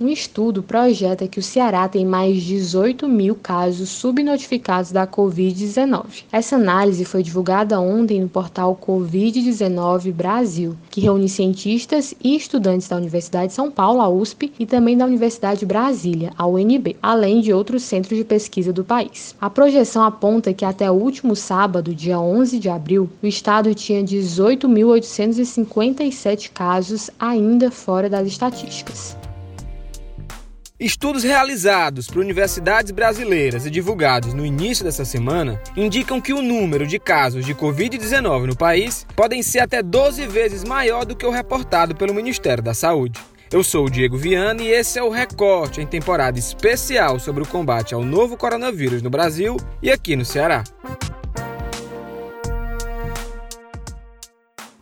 Um estudo projeta que o Ceará tem mais de 18 mil casos subnotificados da Covid-19. Essa análise foi divulgada ontem no portal Covid-19 Brasil, que reúne cientistas e estudantes da Universidade de São Paulo, a USP, e também da Universidade de Brasília, a UNB, além de outros centros de pesquisa do país. A projeção aponta que até o último sábado, dia 11 de abril, o estado tinha 18.857 casos ainda fora das estatísticas. Estudos realizados por universidades brasileiras e divulgados no início dessa semana indicam que o número de casos de Covid-19 no país podem ser até 12 vezes maior do que o reportado pelo Ministério da Saúde. Eu sou o Diego Viana e esse é o Recorte em temporada especial sobre o combate ao novo coronavírus no Brasil e aqui no Ceará.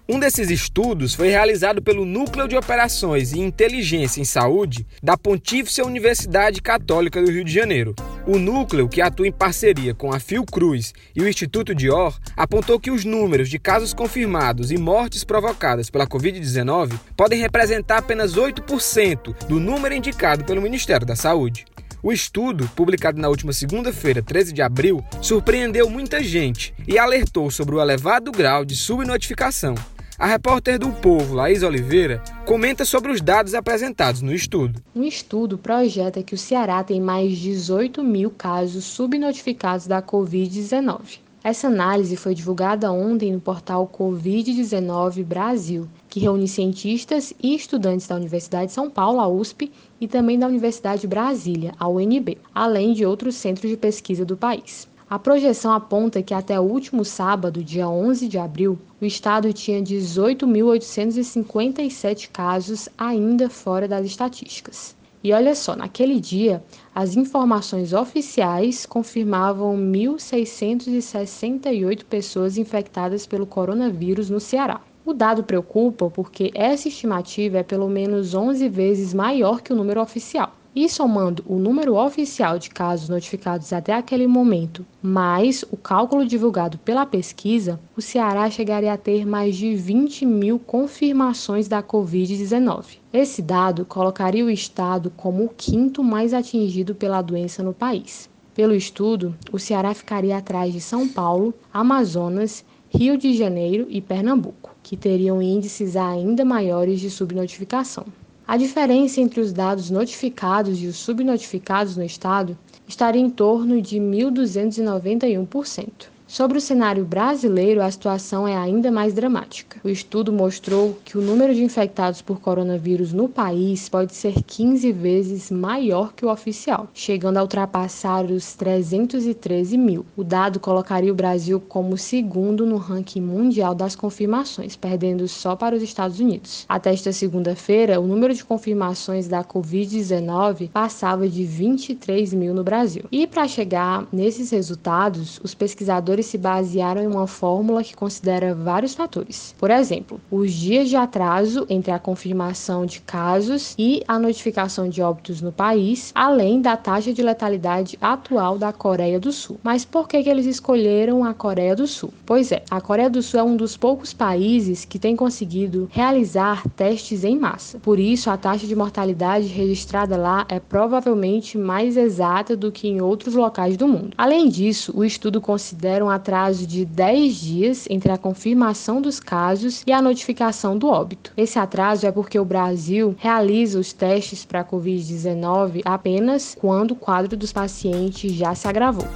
Um desses estudos foi realizado pelo Núcleo de Operações e Inteligência em Saúde da Pontífice Universidade Católica do Rio de Janeiro. O núcleo, que atua em parceria com a Fiocruz e o Instituto Dior, apontou que os números de casos confirmados e mortes provocadas pela Covid-19 podem representar apenas 8% do número indicado pelo Ministério da Saúde. O estudo, publicado na última segunda-feira, 13 de abril, surpreendeu muita gente e alertou sobre o elevado grau de subnotificação. A repórter do Povo, Laís Oliveira, comenta sobre os dados apresentados no estudo. Um estudo projeta que o Ceará tem mais de 18 mil casos subnotificados da Covid-19. Essa análise foi divulgada ontem no portal Covid-19 Brasil, que reúne cientistas e estudantes da Universidade de São Paulo, a USP, e também da Universidade de Brasília, a UNB, além de outros centros de pesquisa do país. A projeção aponta que até o último sábado, dia 11 de abril, o estado tinha 18.857 casos ainda fora das estatísticas. E olha só, naquele dia, as informações oficiais confirmavam 1.668 pessoas infectadas pelo coronavírus no Ceará. O dado preocupa porque essa estimativa é pelo menos 11 vezes maior que o número oficial. E somando o número oficial de casos notificados até aquele momento, mais o cálculo divulgado pela pesquisa, o Ceará chegaria a ter mais de 20 mil confirmações da Covid-19. Esse dado colocaria o estado como o quinto mais atingido pela doença no país. Pelo estudo, o Ceará ficaria atrás de São Paulo, Amazonas, Rio de Janeiro e Pernambuco, que teriam índices ainda maiores de subnotificação. A diferença entre os dados notificados e os subnotificados no estado estaria em torno de 1.291%. Sobre o cenário brasileiro, a situação é ainda mais dramática. O estudo mostrou que o número de infectados por coronavírus no país pode ser 15 vezes maior que o oficial, chegando a ultrapassar os 313 mil. O dado colocaria o Brasil como segundo no ranking mundial das confirmações, perdendo só para os Estados Unidos. Até esta segunda-feira, o número de confirmações da Covid-19 passava de 23 mil no Brasil. E para chegar nesses resultados, os pesquisadores pesquisadores se basearam em uma fórmula que considera vários fatores. Por exemplo, os dias de atraso entre a confirmação de casos e a notificação de óbitos no país, além da taxa de letalidade atual da Coreia do Sul. Mas por que, que eles escolheram a Coreia do Sul? Pois é, a Coreia do Sul é um dos poucos países que tem conseguido realizar testes em massa. Por isso, a taxa de mortalidade registrada lá é provavelmente mais exata do que em outros locais do mundo. Além disso, o estudo considera um atraso de 10 dias entre a confirmação dos casos e a notificação do óbito. Esse atraso é porque o Brasil realiza os testes para a Covid-19 apenas quando o quadro dos pacientes já se agravou.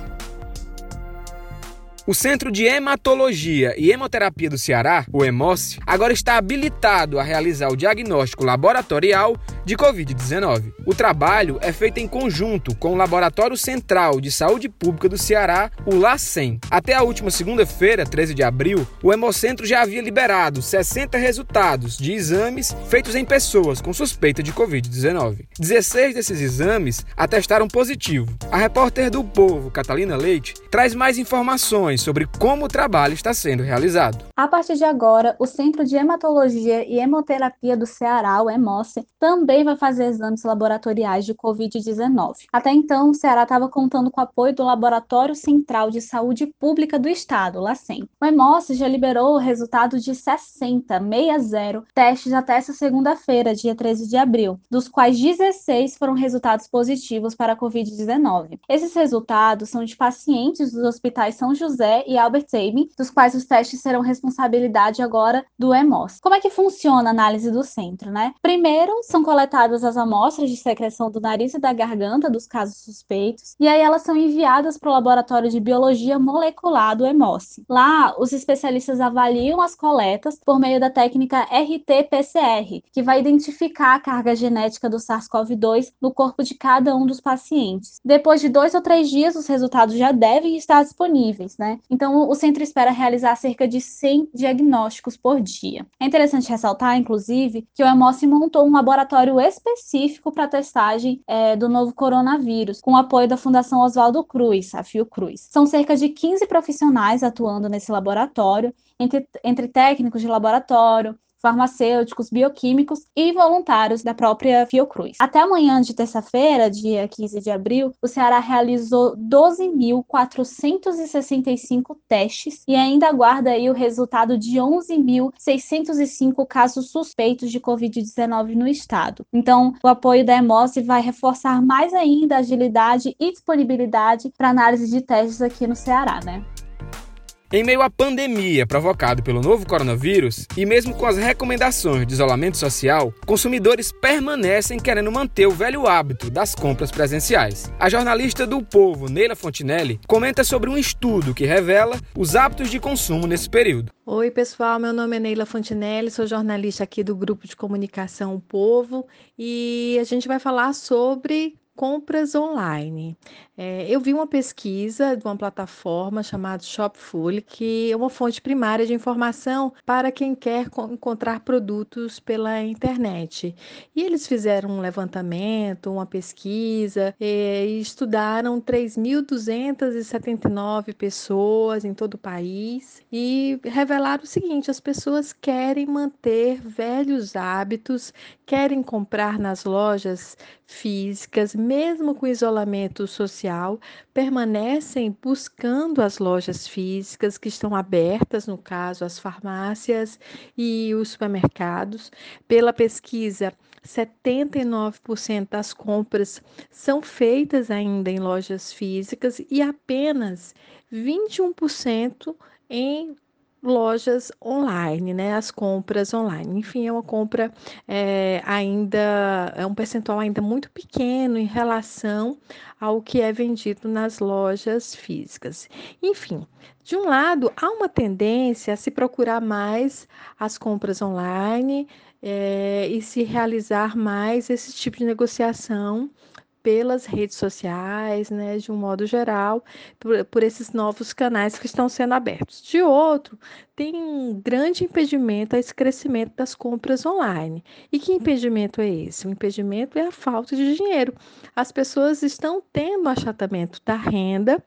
O Centro de Hematologia e Hemoterapia do Ceará, o HEMOS, agora está habilitado a realizar o diagnóstico laboratorial de Covid-19. O trabalho é feito em conjunto com o Laboratório Central de Saúde Pública do Ceará, o LACEN. Até a última segunda-feira, 13 de abril, o Hemocentro já havia liberado 60 resultados de exames feitos em pessoas com suspeita de Covid-19. 16 desses exames atestaram positivo. A repórter do Povo, Catalina Leite, traz mais informações sobre como o trabalho está sendo realizado. A partir de agora, o Centro de Hematologia e Hemoterapia do Ceará, o HEMOCE, também também vai fazer exames laboratoriais de Covid-19. Até então, o Ceará estava contando com o apoio do Laboratório Central de Saúde Pública do Estado, LACEN. O EMOS já liberou o resultado de 60, 60 testes até essa segunda-feira, dia 13 de abril, dos quais 16 foram resultados positivos para a Covid-19. Esses resultados são de pacientes dos hospitais São José e Albert Sabin, dos quais os testes serão responsabilidade agora do EMOS. Como é que funciona a análise do centro, né? Primeiro, são coletadas as amostras de secreção do nariz e da garganta dos casos suspeitos, e aí elas são enviadas para o laboratório de biologia molecular do EMOS. Lá, os especialistas avaliam as coletas por meio da técnica RT-PCR, que vai identificar a carga genética do SARS-CoV-2 no corpo de cada um dos pacientes. Depois de dois ou três dias, os resultados já devem estar disponíveis, né? Então, o centro espera realizar cerca de 100 diagnósticos por dia. É interessante ressaltar, inclusive, que o Hemossi montou um laboratório específico para testagem é, do novo coronavírus, com apoio da Fundação Oswaldo Cruz, a Fiocruz. São cerca de 15 profissionais atuando nesse laboratório, entre, entre técnicos de laboratório, farmacêuticos, bioquímicos e voluntários da própria Fiocruz. Até amanhã de terça-feira, dia 15 de abril, o Ceará realizou 12.465 testes e ainda aguarda aí o resultado de 11.605 casos suspeitos de Covid-19 no estado. Então, o apoio da Hemose vai reforçar mais ainda a agilidade e disponibilidade para análise de testes aqui no Ceará, né? Em meio à pandemia provocada pelo novo coronavírus e mesmo com as recomendações de isolamento social, consumidores permanecem querendo manter o velho hábito das compras presenciais. A jornalista do Povo, Neila Fontinelli, comenta sobre um estudo que revela os hábitos de consumo nesse período. Oi, pessoal, meu nome é Neila Fontinelli, sou jornalista aqui do grupo de comunicação o Povo e a gente vai falar sobre compras online. É, eu vi uma pesquisa de uma plataforma chamada Shopful, que é uma fonte primária de informação para quem quer encontrar produtos pela internet. E eles fizeram um levantamento, uma pesquisa, é, e estudaram 3.279 pessoas em todo o país e revelaram o seguinte: as pessoas querem manter velhos hábitos, querem comprar nas lojas físicas, mesmo com isolamento social permanecem buscando as lojas físicas que estão abertas, no caso, as farmácias e os supermercados. Pela pesquisa, 79% das compras são feitas ainda em lojas físicas e apenas 21% em lojas online, né? As compras online. Enfim, é uma compra é, ainda, é um percentual ainda muito pequeno em relação ao que é vendido nas lojas físicas. Enfim, de um lado, há uma tendência a se procurar mais as compras online é, e se realizar mais esse tipo de negociação pelas redes sociais, né, de um modo geral, por, por, esses novos canais que estão sendo abertos. De outro, tem um grande impedimento a esse crescimento das compras online. E que impedimento é esse? O impedimento é a falta de dinheiro. As pessoas estão tendo achatamento da renda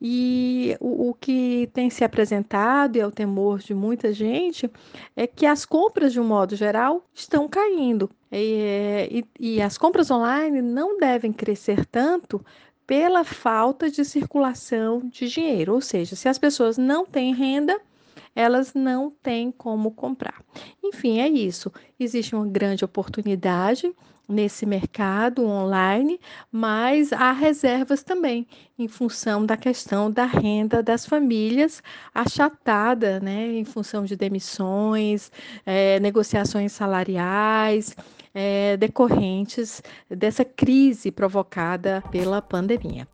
e o, o, que tem se apresentado, e é o temor de muita gente, é que as compras, de um modo geral, estão caindo. E, e, e as compras online não devem crescer tanto pela falta de circulação de dinheiro. Ou seja, se as pessoas não têm renda, elas não têm como comprar. Enfim, é isso. Existe uma grande oportunidade nesse mercado online, mas há reservas também em função da questão da renda das famílias achatada, né, em função de demissões, é, negociações salariais. É, decorrentes dessa crise provocada pela pandemia.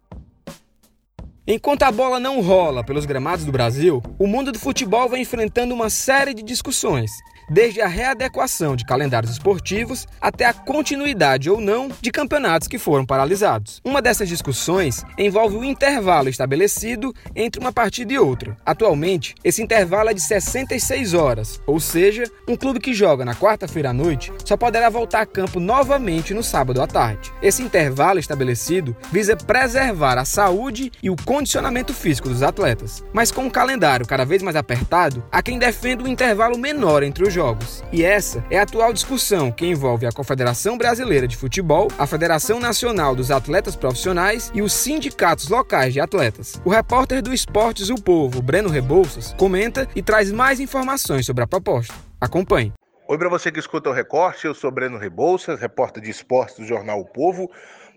Enquanto a bola não rola pelos gramados do Brasil, o mundo do futebol vai enfrentando uma série de discussões desde a readequação de calendários esportivos até a continuidade ou não de campeonatos que foram paralisados. Uma dessas discussões envolve o intervalo estabelecido entre uma partida e outra. Atualmente, esse intervalo é de 66 horas, ou seja, um clube que joga na quarta-feira à noite só poderá voltar a campo novamente no sábado à tarde. Esse intervalo estabelecido visa preservar a saúde e o condicionamento físico dos atletas. Mas com o calendário cada vez mais apertado, há quem defenda um intervalo menor entre os jogos. E essa é a atual discussão que envolve a Confederação Brasileira de Futebol, a Federação Nacional dos Atletas Profissionais e os sindicatos locais de atletas. O repórter do Esportes O Povo, Breno Rebouças, comenta e traz mais informações sobre a proposta. Acompanhe. Oi para você que escuta o Recorte, eu sou Breno Rebouças, repórter de esportes do jornal O Povo.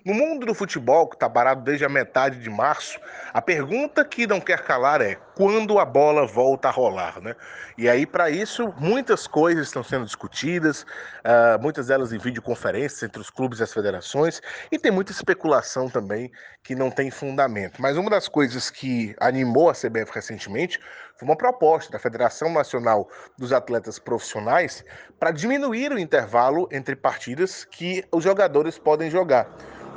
No mundo do futebol, que está parado desde a metade de março, a pergunta que não quer calar é quando a bola volta a rolar, né? E aí, para isso, muitas coisas estão sendo discutidas, uh, muitas delas em videoconferências entre os clubes e as federações, e tem muita especulação também que não tem fundamento. Mas uma das coisas que animou a CBF recentemente foi uma proposta da Federação Nacional dos Atletas Profissionais para diminuir o intervalo entre partidas que os jogadores podem jogar.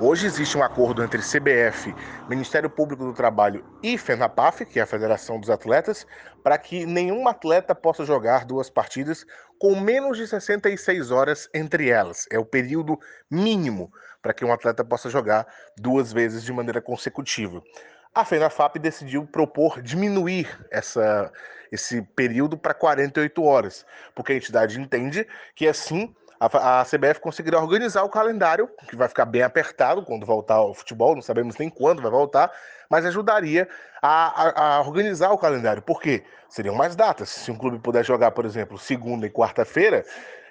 Hoje existe um acordo entre CBF, Ministério Público do Trabalho e FENAPAF, que é a Federação dos Atletas, para que nenhum atleta possa jogar duas partidas com menos de 66 horas entre elas. É o período mínimo para que um atleta possa jogar duas vezes de maneira consecutiva. A FENAFAP decidiu propor diminuir essa, esse período para 48 horas, porque a entidade entende que assim a, a CBF conseguirá organizar o calendário, que vai ficar bem apertado quando voltar ao futebol, não sabemos nem quando vai voltar, mas ajudaria a, a, a organizar o calendário. Por quê? Seriam mais datas. Se um clube puder jogar, por exemplo, segunda e quarta-feira,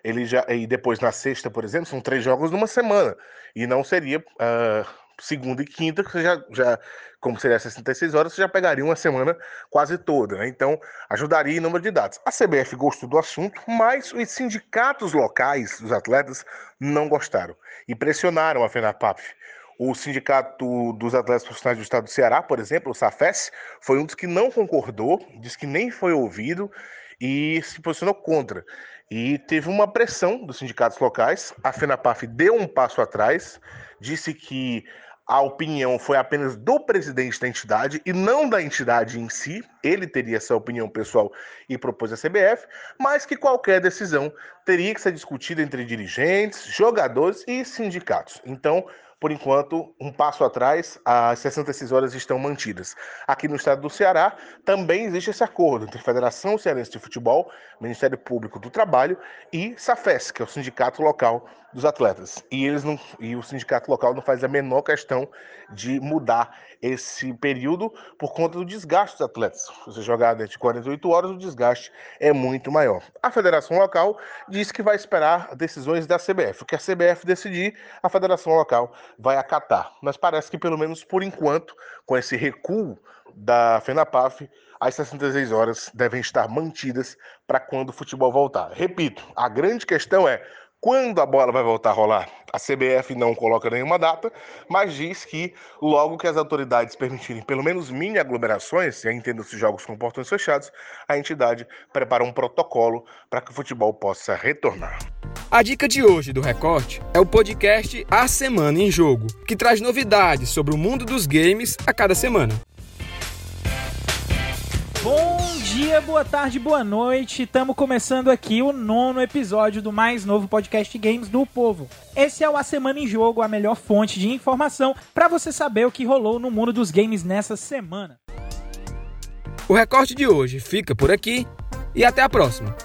ele já e depois na sexta, por exemplo, são três jogos numa semana e não seria uh, segunda e quinta, que você já, já como seria 66 horas, você já pegaria uma semana quase toda. Né? Então, ajudaria em número de dados. A CBF gostou do assunto, mas os sindicatos locais dos atletas não gostaram e pressionaram a FENAPAF. O Sindicato dos Atletas Profissionais do Estado do Ceará, por exemplo, o SAFES, foi um dos que não concordou, disse que nem foi ouvido e se posicionou contra. E teve uma pressão dos sindicatos locais. A FENAPAF deu um passo atrás, disse que a opinião foi apenas do presidente da entidade e não da entidade em si. Ele teria essa opinião pessoal e propôs a CBF, mas que qualquer decisão teria que ser discutida entre dirigentes, jogadores e sindicatos. Então, por enquanto, um passo atrás, as 66 horas estão mantidas. Aqui no estado do Ceará também existe esse acordo entre a Federação Cearense de Futebol, Ministério Público do Trabalho e SAFES, que é o sindicato local dos atletas. E eles não e o sindicato local não faz a menor questão de mudar esse período por conta do desgaste dos atletas. Você jogar dentro de 48 horas, o desgaste é muito maior. A federação local diz que vai esperar decisões da CBF. O que a CBF decidir, a federação local vai acatar. Mas parece que pelo menos por enquanto, com esse recuo da FENAPAF, as 66 horas devem estar mantidas para quando o futebol voltar. Repito, a grande questão é quando a bola vai voltar a rolar? A CBF não coloca nenhuma data, mas diz que logo que as autoridades permitirem pelo menos mini aglomerações, e entenda-se jogos com portões fechados, a entidade prepara um protocolo para que o futebol possa retornar. A dica de hoje do Recorte é o podcast A Semana em Jogo, que traz novidades sobre o mundo dos games a cada semana. Bom dia, boa tarde, boa noite. Estamos começando aqui o nono episódio do mais novo podcast Games do Povo. Esse é o A Semana em Jogo, a melhor fonte de informação para você saber o que rolou no mundo dos games nessa semana. O recorte de hoje fica por aqui e até a próxima.